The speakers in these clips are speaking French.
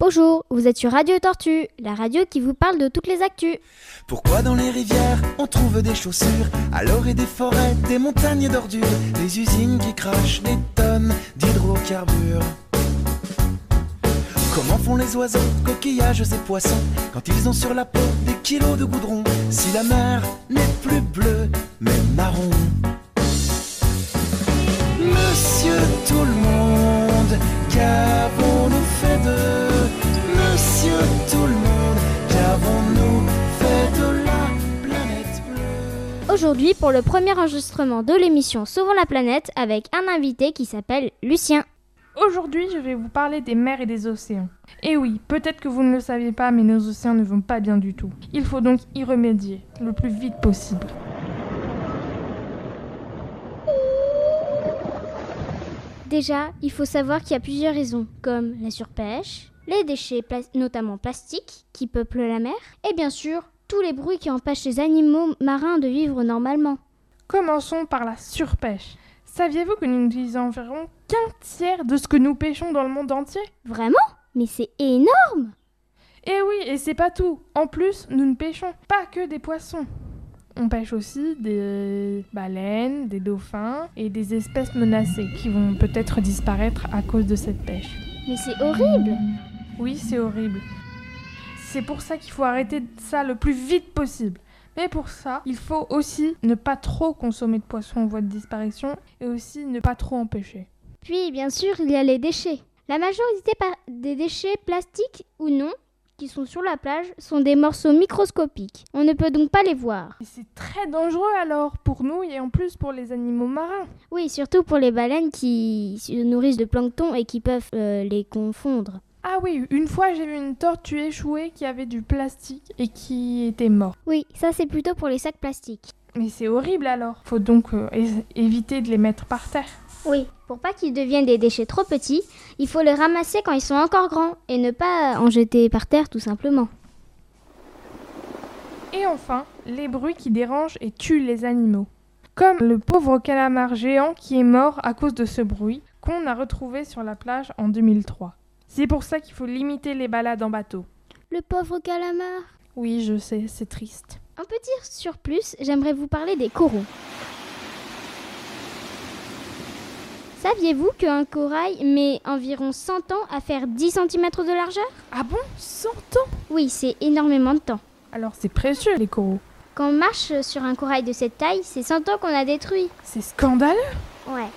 Bonjour, vous êtes sur Radio Tortue, la radio qui vous parle de toutes les actus. Pourquoi dans les rivières on trouve des chaussures Alors et des forêts, des montagnes d'ordures, des usines qui crachent des tonnes d'hydrocarbures? Comment font les oiseaux, coquillages et poissons quand ils ont sur la peau des kilos de goudron? Si la mer n'est plus bleue Aujourd'hui, pour le premier enregistrement de l'émission Sauvons la planète avec un invité qui s'appelle Lucien. Aujourd'hui, je vais vous parler des mers et des océans. Et oui, peut-être que vous ne le saviez pas, mais nos océans ne vont pas bien du tout. Il faut donc y remédier le plus vite possible. Déjà, il faut savoir qu'il y a plusieurs raisons, comme la surpêche, les déchets, pla- notamment plastiques, qui peuplent la mer, et bien sûr, tous les bruits qui empêchent les animaux marins de vivre normalement. Commençons par la surpêche. Saviez-vous que nous n'utilisons environ qu'un tiers de ce que nous pêchons dans le monde entier? Vraiment? Mais c'est énorme Eh oui, et c'est pas tout. En plus, nous ne pêchons pas que des poissons. On pêche aussi des baleines, des dauphins et des espèces menacées qui vont peut-être disparaître à cause de cette pêche. Mais c'est horrible Oui, c'est horrible. C'est pour ça qu'il faut arrêter ça le plus vite possible. Mais pour ça, il faut aussi ne pas trop consommer de poissons en voie de disparition et aussi ne pas trop en pêcher. Puis, bien sûr, il y a les déchets. La majorité des déchets, plastiques ou non, qui sont sur la plage, sont des morceaux microscopiques. On ne peut donc pas les voir. Et c'est très dangereux alors pour nous et en plus pour les animaux marins. Oui, surtout pour les baleines qui se nourrissent de plancton et qui peuvent euh, les confondre. Ah oui, une fois j'ai vu une tortue échouée qui avait du plastique et qui était morte. Oui, ça c'est plutôt pour les sacs plastiques. Mais c'est horrible alors. Faut donc euh, éviter de les mettre par terre. Oui, pour pas qu'ils deviennent des déchets trop petits, il faut les ramasser quand ils sont encore grands et ne pas en jeter par terre tout simplement. Et enfin, les bruits qui dérangent et tuent les animaux. Comme le pauvre calamar géant qui est mort à cause de ce bruit qu'on a retrouvé sur la plage en 2003. C'est pour ça qu'il faut limiter les balades en bateau. Le pauvre calamar. Oui, je sais, c'est triste. Un petit surplus, j'aimerais vous parler des coraux. Saviez-vous qu'un corail met environ 100 ans à faire 10 cm de largeur? Ah bon? 100 ans? Oui, c'est énormément de temps. Alors c'est précieux les coraux. Quand on marche sur un corail de cette taille, c'est 100 ans qu'on a détruit. C'est scandaleux Ouais.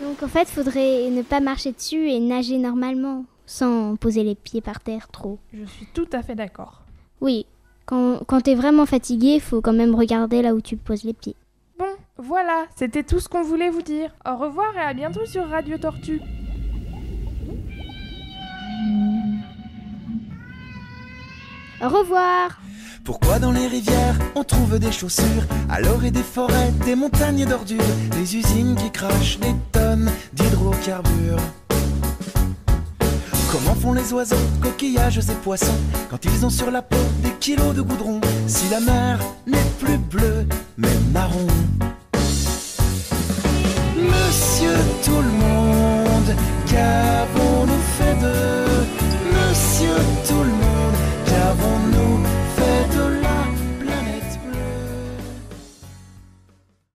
Donc en fait, faudrait ne pas marcher dessus et nager normalement, sans poser les pieds par terre trop. Je suis tout à fait d'accord. Oui, quand, quand t'es vraiment fatigué, faut quand même regarder là où tu poses les pieds. Bon, voilà, c'était tout ce qu'on voulait vous dire. Au revoir et à bientôt sur Radio Tortue. Au revoir Pourquoi dans les rivières on trouve des chaussures? Alors et des forêts, des montagnes d'ordures, des usines qui crachent des tonnes d'hydrocarbures Comment font les oiseaux, coquillages et poissons quand ils ont sur la peau des kilos de goudron Si la mer n'est plus bleue mais marron